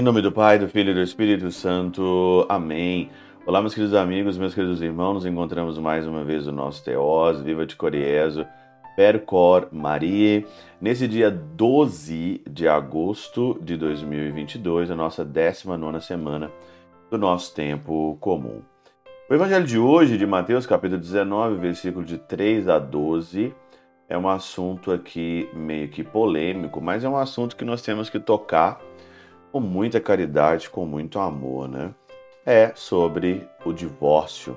Em nome do Pai, do Filho e do Espírito Santo. Amém. Olá, meus queridos amigos, meus queridos irmãos. Nos encontramos mais uma vez no nosso Teós, Viva de Coriezo, Percor Maria. Nesse dia 12 de agosto de 2022, a nossa 19 semana do nosso tempo comum. O evangelho de hoje, de Mateus, capítulo 19, versículo de 3 a 12, é um assunto aqui meio que polêmico, mas é um assunto que nós temos que tocar com muita caridade, com muito amor, né? É sobre o divórcio.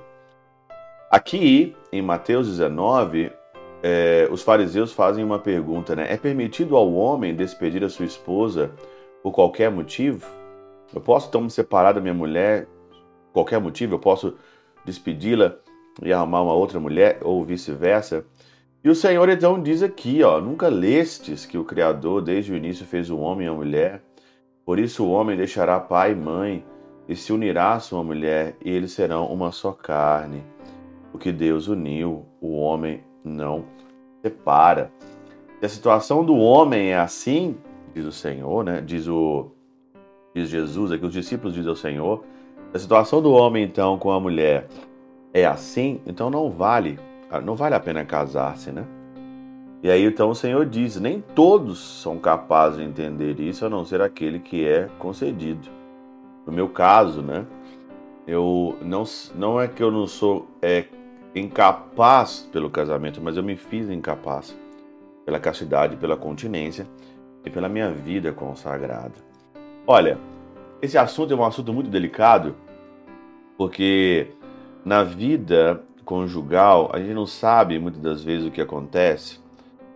Aqui, em Mateus 19, é, os fariseus fazem uma pergunta, né? É permitido ao homem despedir a sua esposa por qualquer motivo? Eu posso então me separar da minha mulher por qualquer motivo? Eu posso despedi-la e arrumar uma outra mulher ou vice-versa? E o Senhor então diz aqui, ó, nunca lestes que o Criador desde o início fez o homem e a mulher? Por isso o homem deixará pai e mãe e se unirá à sua mulher, e eles serão uma só carne. O que Deus uniu, o homem não separa. Se a situação do homem é assim, diz o Senhor, né? Diz o diz Jesus, aqui os discípulos dizem ao Senhor, a situação do homem então com a mulher é assim, então não vale não vale a pena casar-se, né? E aí então o Senhor diz: nem todos são capazes de entender isso, a não ser aquele que é concedido. No meu caso, né? Eu não, não é que eu não sou é, incapaz pelo casamento, mas eu me fiz incapaz pela castidade, pela continência e pela minha vida consagrada. Olha, esse assunto é um assunto muito delicado, porque na vida conjugal, a gente não sabe muitas das vezes o que acontece,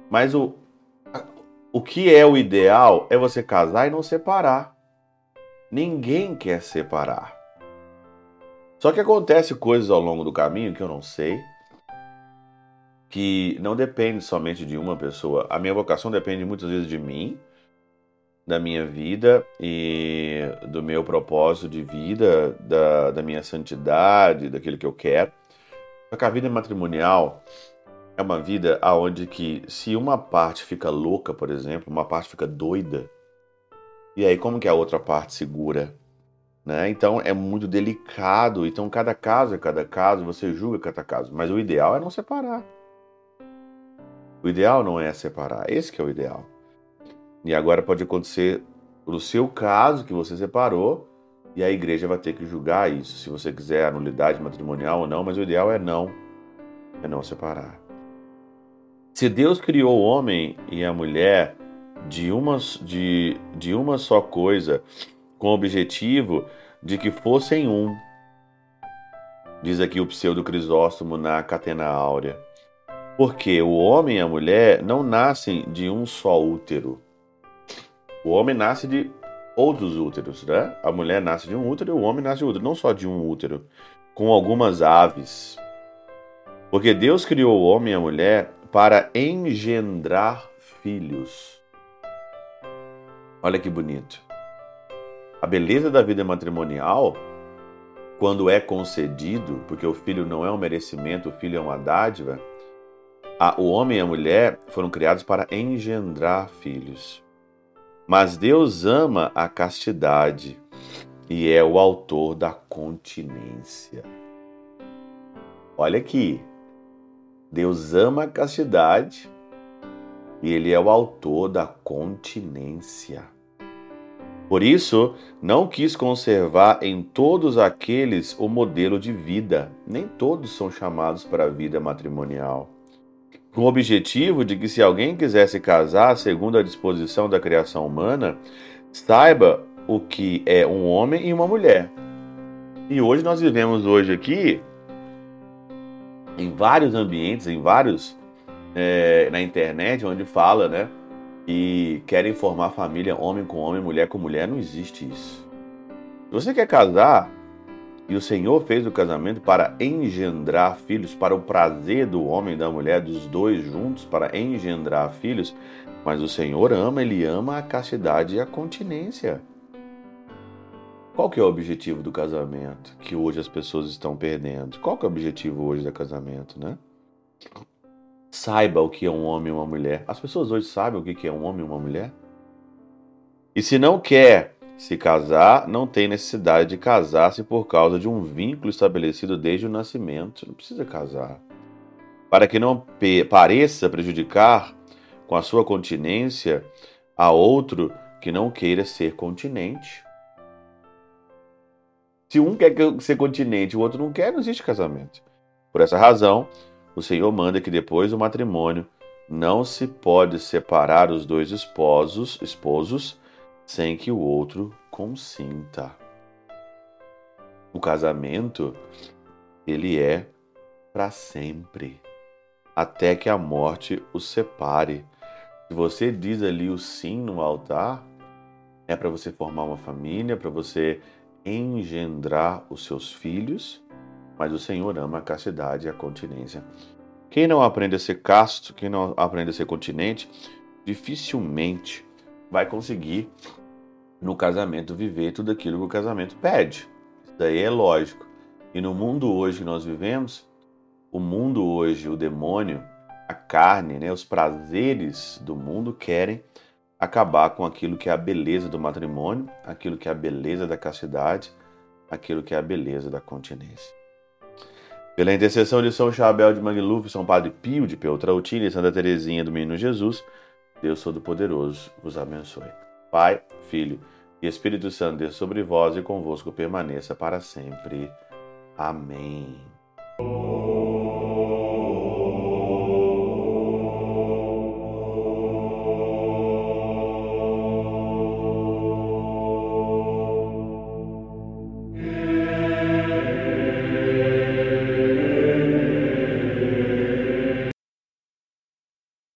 mas o, o que é o ideal é você casar e não separar. Ninguém quer separar. Só que acontece coisas ao longo do caminho que eu não sei, que não depende somente de uma pessoa. A minha vocação depende muitas vezes de mim, da minha vida e do meu propósito de vida, da, da minha santidade, daquilo que eu quero. Só que a vida matrimonial é uma vida aonde que se uma parte fica louca, por exemplo, uma parte fica doida, e aí como que a outra parte segura? Né? Então é muito delicado. Então cada caso é cada caso, você julga cada caso. Mas o ideal é não separar. O ideal não é separar. Esse que é o ideal. E agora pode acontecer no seu caso que você separou, e a igreja vai ter que julgar isso, se você quiser a nulidade matrimonial ou não, mas o ideal é não, é não separar. Se Deus criou o homem e a mulher de uma, de, de uma só coisa, com o objetivo de que fossem um, diz aqui o pseudo Crisóstomo na Catena Áurea, porque o homem e a mulher não nascem de um só útero. O homem nasce de outros úteros, né? A mulher nasce de um útero e o homem nasce de útero, não só de um útero, com algumas aves. Porque Deus criou o homem e a mulher para engendrar filhos. Olha que bonito. A beleza da vida matrimonial, quando é concedido, porque o filho não é um merecimento, o filho é uma dádiva, a, o homem e a mulher foram criados para engendrar filhos. Mas Deus ama a castidade e é o autor da continência. Olha aqui. Deus ama a castidade e ele é o autor da continência. Por isso, não quis conservar em todos aqueles o modelo de vida. Nem todos são chamados para a vida matrimonial com o objetivo de que se alguém quisesse casar segundo a disposição da criação humana, saiba o que é um homem e uma mulher. E hoje nós vivemos hoje aqui em vários ambientes, em vários é, na internet, onde fala, né, e querem formar família homem com homem, mulher com mulher, não existe isso. Se você quer casar, e o Senhor fez o casamento para engendrar filhos, para o prazer do homem e da mulher, dos dois juntos, para engendrar filhos. Mas o Senhor ama, ele ama a castidade e a continência. Qual que é o objetivo do casamento que hoje as pessoas estão perdendo? Qual que é o objetivo hoje do casamento, né? Saiba o que é um homem e uma mulher. As pessoas hoje sabem o que é um homem e uma mulher? E se não quer se casar, não tem necessidade de casar-se por causa de um vínculo estabelecido desde o nascimento. Não precisa casar. Para que não pareça prejudicar com a sua continência a outro que não queira ser continente. Se um quer ser continente e o outro não quer, não existe casamento. Por essa razão, o Senhor manda que depois do matrimônio não se pode separar os dois esposos, esposos sem que o outro consinta. O casamento, ele é para sempre, até que a morte os separe. Se você diz ali o sim no altar, é para você formar uma família, para você engendrar os seus filhos, mas o Senhor ama a castidade e a continência. Quem não aprende a ser casto, quem não aprende a ser continente, dificilmente vai conseguir no casamento viver tudo aquilo que o casamento pede. Isso daí é lógico. E no mundo hoje que nós vivemos, o mundo hoje, o demônio, a carne, né, os prazeres do mundo querem acabar com aquilo que é a beleza do matrimônio, aquilo que é a beleza da castidade, aquilo que é a beleza da continência. Pela intercessão de São Chabel de Mangluf, São Padre Pio de Peltrautina e Santa Teresinha do Menino Jesus, Deus Todo-Poderoso vos abençoe. Pai, Filho e Espírito Santo, Deus sobre vós e convosco permaneça para sempre. Amém.